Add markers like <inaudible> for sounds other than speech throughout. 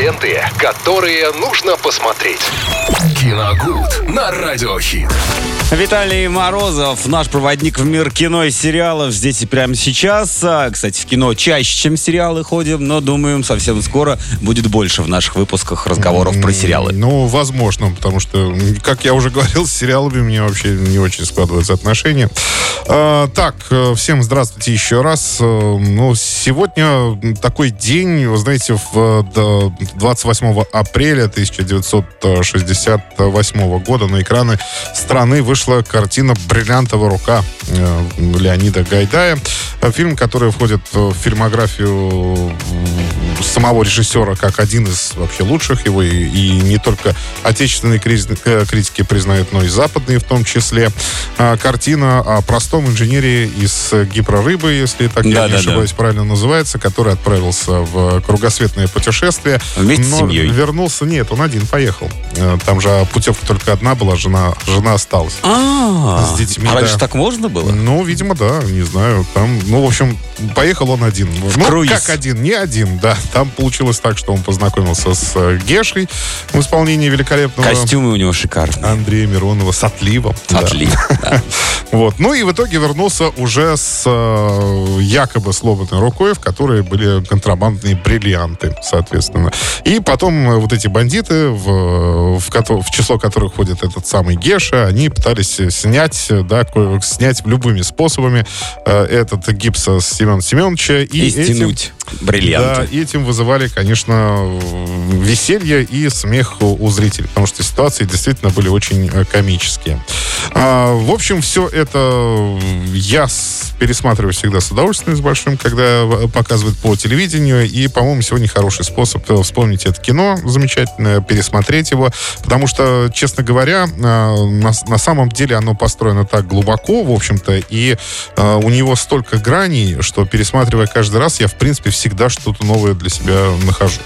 Ленты, которые нужно посмотреть. Киногуд на Радиохит. Виталий Морозов, наш проводник в мир кино и сериалов здесь и прямо сейчас. А, Кстати, в кино чаще, чем сериалы ходим, но думаем, совсем скоро будет больше в наших выпусках разговоров про сериалы. Ну, возможно, потому что, как я уже говорил, с сериалами у меня вообще не очень складываются отношения. А, так, э, всем здравствуйте еще раз. Э, Ну, сегодня такой день, вы знаете, в э, 28 апреля 1968 года на экраны страны вышла картина «Бриллиантовая рука» э, Леонида Гайдая. Э, Фильм, который входит в фильмографию самого режиссера как один из вообще лучших его, и, и не только отечественные э, критики признают, но и западные в том числе. А, Картина о простом инженере из гипрорыбы, если так я не ошибаюсь, правильно называется, который отправился в кругосветное путешествие. Вместе с но семьей. вернулся, нет, он один поехал. Э, Там же путевка только одна была, жена, жена осталась. А, С детьми, а раньше да. так можно было? Ну, видимо, да, не знаю. Там, ну, в общем, поехал он один. ну, круиз. как один, не один, да. Там получилось так, что он познакомился с э, Гешей в исполнении великолепного Костюмы у него шикарные. Андрея Миронова с отливом. Отлично. да. <laughs> Вот. Ну и в итоге вернулся уже с э, якобы сломанной рукой, в которой были контрабандные бриллианты, соответственно. И потом э, вот эти бандиты, в, в, в число которых входит этот самый Геша, они пытались снять, да, снять любыми способами этот гипс с Семена Семеновича. И, И этим- стянуть да, бриллианты. и этим вызывали, конечно, веселье и смех у, зрителей, потому что ситуации действительно были очень э, комические. А, в общем, все это я с- пересматриваю всегда с удовольствием, с большим, когда э, показывают по телевидению, и, по-моему, сегодня хороший способ э, вспомнить это кино замечательное, пересмотреть его, потому что, честно говоря, э, на, на самом деле оно построено так глубоко, в общем-то, и э, у него столько граней, что пересматривая каждый раз, я, в принципе, всегда что-то новое для себя нахожу.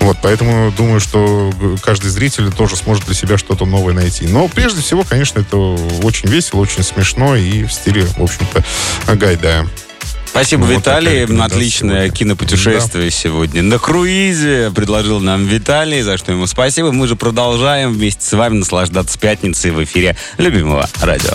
Вот, поэтому думаю, что каждый зритель тоже сможет для себя что-то новое найти. Но прежде всего, конечно, это очень весело, очень смешно и в стиле, в общем-то, Гайдая. Спасибо, Ну, вот Виталий. рекомендация Отличное сегодня. кинопутешествие сегодня. На круизе предложил нам Виталий, за что ему спасибо. Мы же продолжаем вместе с вами наслаждаться пятницей в эфире любимого радио.